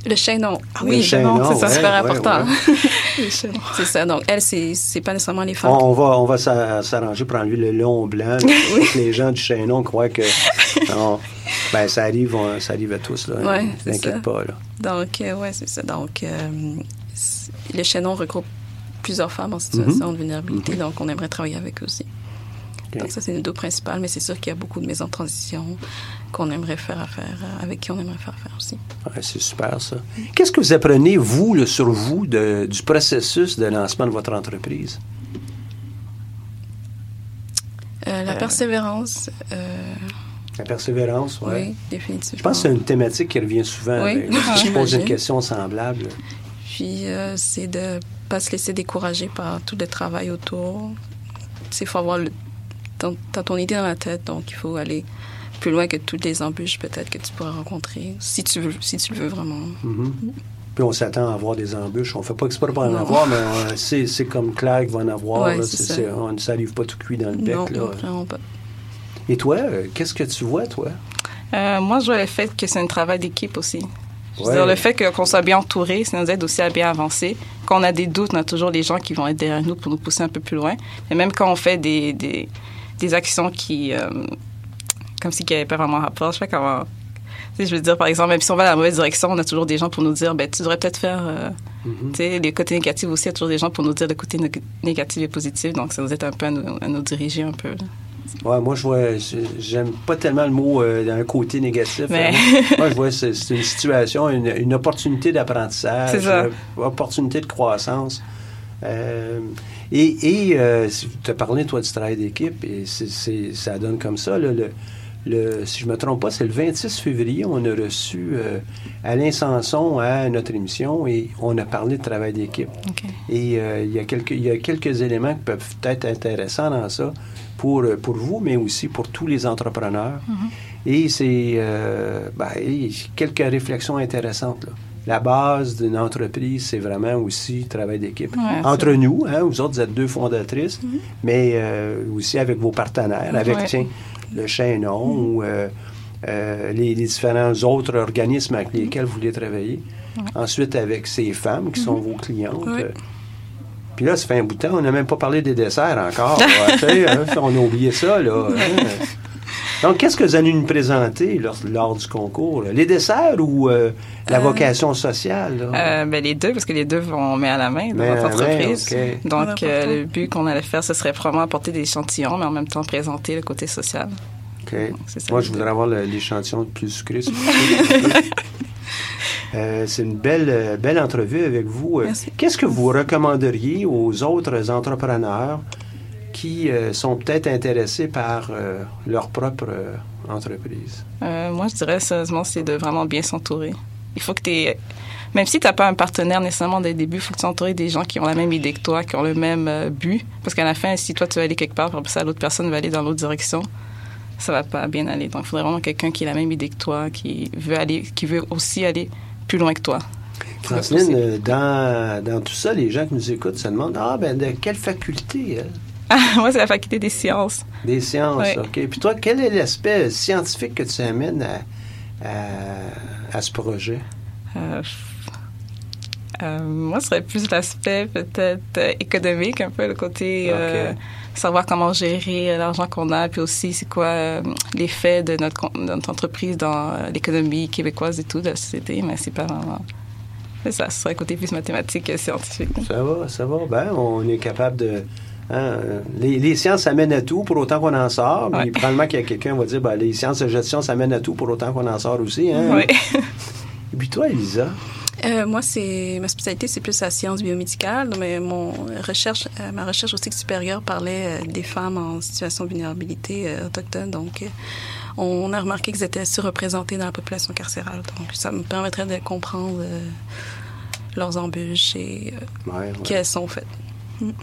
le chaînon. Ah Le oui, chaînon, c'est ça, ouais, super ouais, important. ouais. Le. C'est ça. Donc, elle, c'est pas nécessairement les femmes. On, on va, on va s'a- s'arranger pour enlever le long blanc. que les gens du chaînon croient que. Non, ben, ça arrive, on- ça arrive à tous. C'est t'inquiète ça. pas. Là. Donc, euh, ouais, c'est ça. Donc, euh, le chaînon regroupe plusieurs femmes en situation Mhm. de vulnérabilité. Donc, on aimerait travailler avec eux aussi. Donc, ça, c'est nos deux principales. Mais c'est sûr qu'il y a beaucoup de maisons de transition qu'on aimerait faire affaire, euh, avec qui on aimerait faire affaire aussi. Ouais, c'est super, ça. Qu'est-ce que vous apprenez, vous, sur vous, de- du processus de lancement de votre entreprise? Euh, la Euh, persévérance, euh, La persévérance, oui. oui, définitivement. Je pense que c'est une thématique qui revient souvent. Oui, avec- je pose une question semblable. Puis, euh, c'est de pas se laisser décourager par tout le travail autour. Il faut avoir le, t'as ton idée dans la tête, donc il faut aller plus loin que toutes les embûches peut-être que tu pourras rencontrer, si tu veux, si tu le veux vraiment. Mhm. Puis on s'attend à avoir des embûches. On ne fait pas exprès pour en Non. avoir, mais euh, c'est, c'est comme clair qu'il va en avoir. Ouais, là. ça. on ne s'arrive pas tout cuit dans le bec. non, là. vraiment pas. Et toi, euh, qu'est-ce que tu vois, toi? Euh, moi, je vois le fait que c'est un travail d'équipe aussi. Ouais. dire, le fait que- qu'on soit bien entouré, ça nous aide aussi à bien avancer. Quand on a des doutes, on a toujours les gens qui vont être derrière nous pour nous pousser un peu plus loin. Et même quand on fait des, des, des actions qui, euh, comme si qui n'avaient pas vraiment rapport, je sais pas comment. Tu sais, je veux dire, par exemple, même si on va dans la mauvaise direction, on a toujours des gens pour nous dire, ben, tu devrais peut-être faire, euh, Mhm. tu sais, les côtés négatifs aussi, il y a toujours des gens pour nous dire le côté né- négatif et positif. Donc, ça nous aide un peu à nous, à nous diriger un peu. là. Ouais, moi, je vois, j'aime pas tellement le mot euh, d'un côté négatif. Mais- hein. moi, je vois, c'est, c'est une situation, une, une opportunité d'apprentissage, C'est ça. une opportunité de croissance. Euh, et euh, tu as parlé, toi, du travail d'équipe, et ça donne comme ça. là, le, le- si je me trompe pas, c'est le 26 février, on a reçu euh, Alain Sanson à notre émission et on a parlé de travail d'équipe. Et euh, il, y a quelques, il y a quelques éléments qui peuvent être intéressants dans ça pour, euh, pour vous, mais aussi pour tous les entrepreneurs. Et c'est euh, ben, quelques réflexions intéressantes. là. La base d'une entreprise, c'est vraiment aussi travail d'équipe. Ouais, Entre nous, hein, vous autres, vous êtes deux fondatrices, mais euh, aussi avec vos partenaires, avec Ouais. tiens, le Chaînon ou euh, euh, les, les différents autres organismes avec lesquels vous voulez travailler. Ensuite, avec ces femmes qui sont vos clientes. Puis là, ça fait un bout de temps, on n'a même pas parlé des desserts encore. là, tu sais, hein, on a oublié ça, là. hein. Donc, qu'est-ce que vous allez nous présenter lors, lors du concours? là? Les desserts ou euh, la Euh, vocation sociale? là? Euh, ben, les deux, parce que les deux vont main à la main dans Main à notre main, entreprise. Donc, euh, le but qu'on allait faire, ce serait vraiment apporter des échantillons, mais en même temps présenter le côté social. OK. ça, Moi, je voudrais avoir l'échantillon le plus sucré. Euh, c'est une belle, euh, belle entrevue avec vous. Merci. Qu'est-ce que vous recommanderiez aux autres entrepreneurs qui euh, sont peut-être intéressés par euh, leur propre euh, entreprise? Moi, je dirais sérieusement, c'est de vraiment bien s'entourer. Il faut que tu Même si tu n'as pas un partenaire nécessairement dès le début, il faut que tu t'entoures des gens qui ont la même idée que toi, qui ont le même but. Parce qu'à la fin, si toi, tu vas aller quelque part, ça, l'autre personne va aller dans l'autre direction, ça va pas bien aller. Donc, il faudrait vraiment quelqu'un qui a la même idée que toi, qui veut, aller, qui veut aussi aller plus loin que toi. Franceline, dans, dans tout ça, les gens qui nous écoutent se demandent Ah, ben, de quelle faculté? Ah, moi, c'est la faculté des sciences. Des sciences, Ouais. OK. Puis toi, quel est l'aspect scientifique que tu amènes à, à, à ce projet? Euh, euh, moi, ce serait plus l'aspect peut-être euh, économique, un peu le côté euh, savoir comment gérer l'argent qu'on a, puis aussi c'est quoi l'effet de notre, con- de notre entreprise dans l'économie québécoise et tout, de la société, mais c'est pas vraiment... Ça, ce serait le côté plus mathématique que scientifique. Ça va, ça va. Ben, on est capable de. Hein, euh, les, les sciences, ça mène à tout pour autant qu'on en sort. Ouais. Puis probablement qu'il y a quelqu'un qui va dire ben, les sciences de gestion, ça mène à tout pour autant qu'on en sort aussi. Hein? Oui. Et puis toi, Elisa, Euh, moi, c'est ma spécialité, c'est plus la science biomédicale, mais mon recherche, euh, ma recherche au cycle supérieur parlait euh, des femmes en situation de vulnérabilité euh, autochtone. Donc, euh, on a remarqué qu'ils étaient surreprésentés dans la population carcérale. Donc, ça me permettrait de comprendre euh, leurs embûches et euh, ouais, ouais. qu'elles sont faites.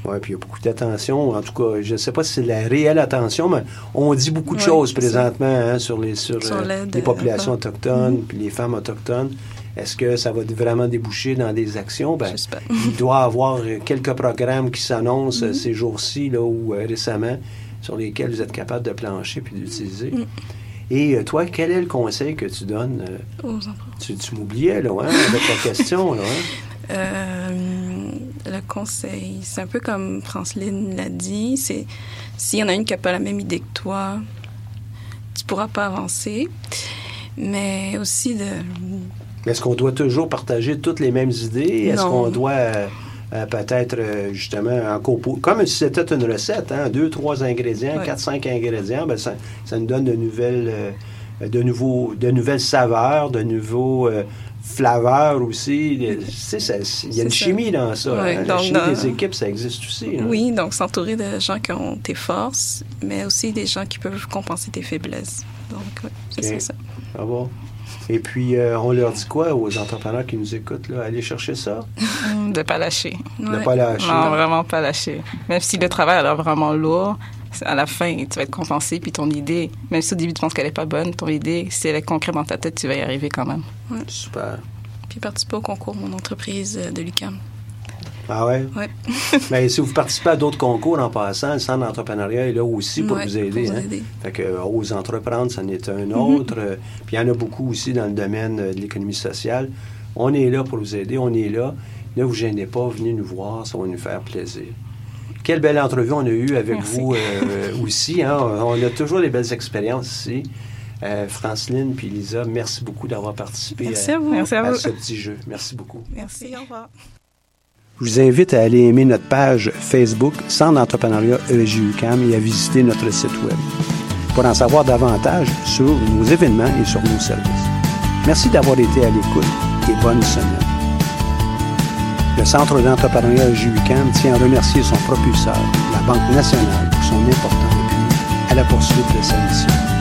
Ouais, puis il y a beaucoup d'attention. En tout cas, je ne sais pas si c'est la réelle attention, mais on dit beaucoup de choses présentement hein, sur les sur, Sur euh, les euh, populations autochtones, Mhm. puis les femmes autochtones. Est-ce que ça va vraiment déboucher dans des actions? Ben, il doit y avoir euh, quelques programmes qui s'annoncent Mhm. ces jours-ci ou euh, récemment sur lesquels vous êtes capable de plancher puis d'utiliser. Mhm. Et toi, quel est le conseil que tu donnes? Aux enfants. tu tu m'oubliais, là, hein, avec ta question, là, hein? Euh, le conseil, c'est un peu comme Franceline l'a dit, c'est s'il y en a une qui n'a pas la même idée que toi, tu pourras pas avancer. Mais aussi de... Est-ce qu'on doit toujours partager toutes les mêmes idées? Est-ce qu'on doit euh, euh, peut-être euh, justement en compo comme si c'était une recette, hein? deux, trois ingrédients, Ouais. quatre, cinq ingrédients, ben ça, ça nous donne de nouvelles, euh, de nouveaux, de nouvelles saveurs, de nouveaux flaveurs aussi. Il y a une ça. chimie dans ça. Ouais, hein. La chimie dans- des équipes, ça existe aussi. hein. Oui, donc s'entourer de gens qui ont tes forces, mais aussi des gens qui peuvent compenser tes faiblesses. Donc, oui, c'est ça. Va. Et puis, euh, on leur dit quoi aux entrepreneurs qui nous écoutent? Là? Allez chercher ça. De pas lâcher. De Ouais. pas lâcher. Non, vraiment pas lâcher. Même si le travail a l'air vraiment lourd, à la fin, tu vas être compensé, puis ton idée, même si au début tu penses qu'elle est pas bonne, ton idée, si elle est concrète dans ta tête, tu vas y arriver quand même. Super. Puis participer au concours Mon entreprise euh, de l'UQAM. Ah ouais? Ouais. Mais si vous participez à d'autres concours en passant, le centre d'entrepreneuriat est là aussi pour Ouais, vous aider. pour vous hein? aider. Fait que euh, Ose entreprendre, c'en est un Mhm. autre. Euh, Puis il y en a beaucoup aussi dans le domaine de l'économie sociale. On est là pour vous aider, on est là. Ne vous gênez pas, venez nous voir, ça va nous faire plaisir. Quelle belle entrevue on a eue avec Merci. vous euh, aussi. hein. On a toujours les belles expériences ici. Euh, Franceline puis Lisa, merci beaucoup d'avoir participé Merci à, à vous. Merci à à vous. ce petit jeu. Merci beaucoup. Merci, au revoir. Je vous invite à aller aimer notre page Facebook Centre d'entrepreneuriat EJUCAM et à visiter notre site Web pour en savoir davantage sur nos événements et sur nos services. Merci d'avoir été à l'écoute et bonne semaine. Le Centre d'entrepreneuriat EJUCAM tient à remercier son propulseur, la Banque nationale, pour son important appui à la poursuite de sa mission.